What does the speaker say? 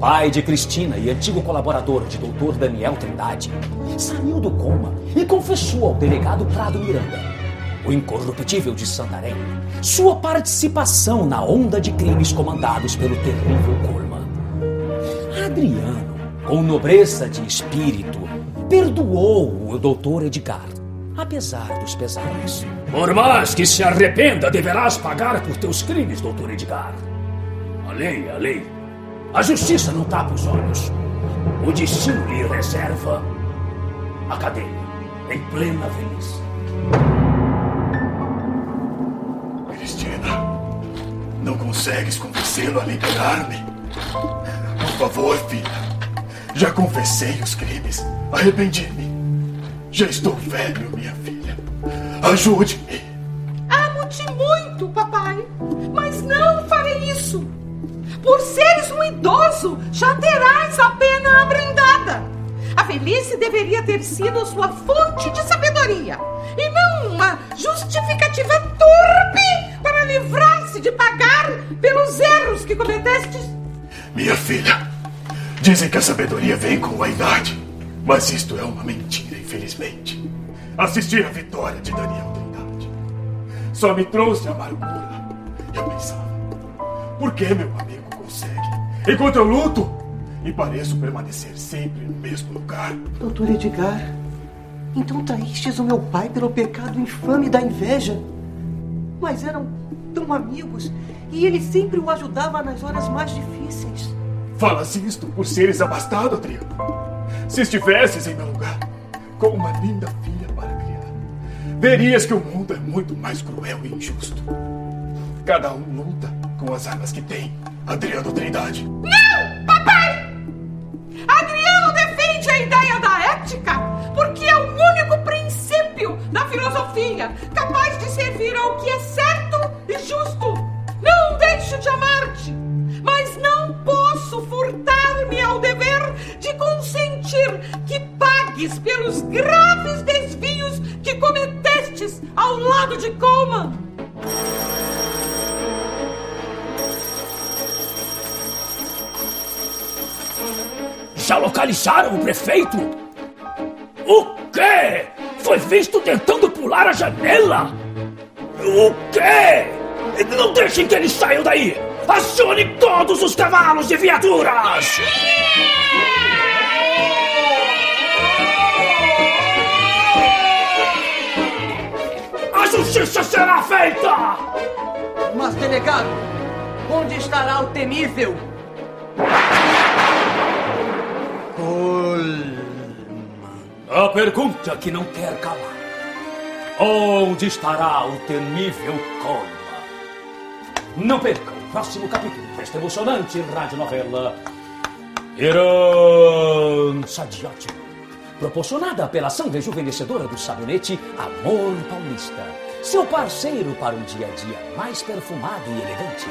pai de Cristina e antigo colaborador de Dr. Daniel Trindade, saiu do coma e confessou ao delegado Prado Miranda, o incorruptível de Santarém, sua participação na onda de crimes comandados pelo terrível Coleman. Adriano, com nobreza de espírito, perdoou o doutor Edgar, apesar dos pesares. Por mais que se arrependa, deverás pagar por teus crimes, doutor Edgar. A lei é a lei. A justiça não tapa os olhos. O destino lhe reserva a cadeia, em plena velhice. Cristina, não consegues convencê-lo a liberar-me? Por favor, filha. Já confessei os crimes. Arrependi-me. Já estou velho, minha filha. Ajude-me. Amo-te muito, papai. Mas não farei isso. Por seres um idoso, já terás a pena abrandada. A velhice deveria ter sido sua fonte de sabedoria e não uma justificativa torpe para livrar-se de pagar pelos erros que cometestes. Minha filha, dizem que a sabedoria vem com a idade. Mas isto é uma mentira, infelizmente. Assisti à vitória de Daniel Trindade. Só me trouxe amargura. Eu pensava, por que meu amigo? Enquanto eu luto, e pareço permanecer sempre no mesmo lugar. Doutor Edgar, então traístes o meu pai pelo pecado infame da inveja. Mas eram tão amigos e ele sempre o ajudava nas horas mais difíceis. Falas isto por seres abastado, Adriano. Se estivesses em meu lugar, com uma linda filha para criar, verias que o mundo é muito mais cruel e injusto. Cada um luta com as armas que tem. Adriano Trindade. Não, papai! Adriano defende a ideia da ética porque é o único princípio da filosofia capaz de servir ao que é certo e justo. Não deixo de amar-te, mas não posso furtar-me ao dever de consentir que pagues pelos graves desvios que cometestes ao lado de Coleman. Já localizaram o prefeito? O quê? Foi visto tentando pular a janela? O quê? Não deixem que ele saia daí! Acione todos os cavalos e viaturas! A justiça será feita! Mas, delegado, onde estará o temível? A pergunta que não quer calar. Onde estará o temível Coleman? Não perca o próximo capítulo desta emocionante radionovela Herança de Ódio, proporcionada pela ação rejuvenescedora do sabonete Amor Paulista, seu parceiro para um dia a dia mais perfumado e elegante.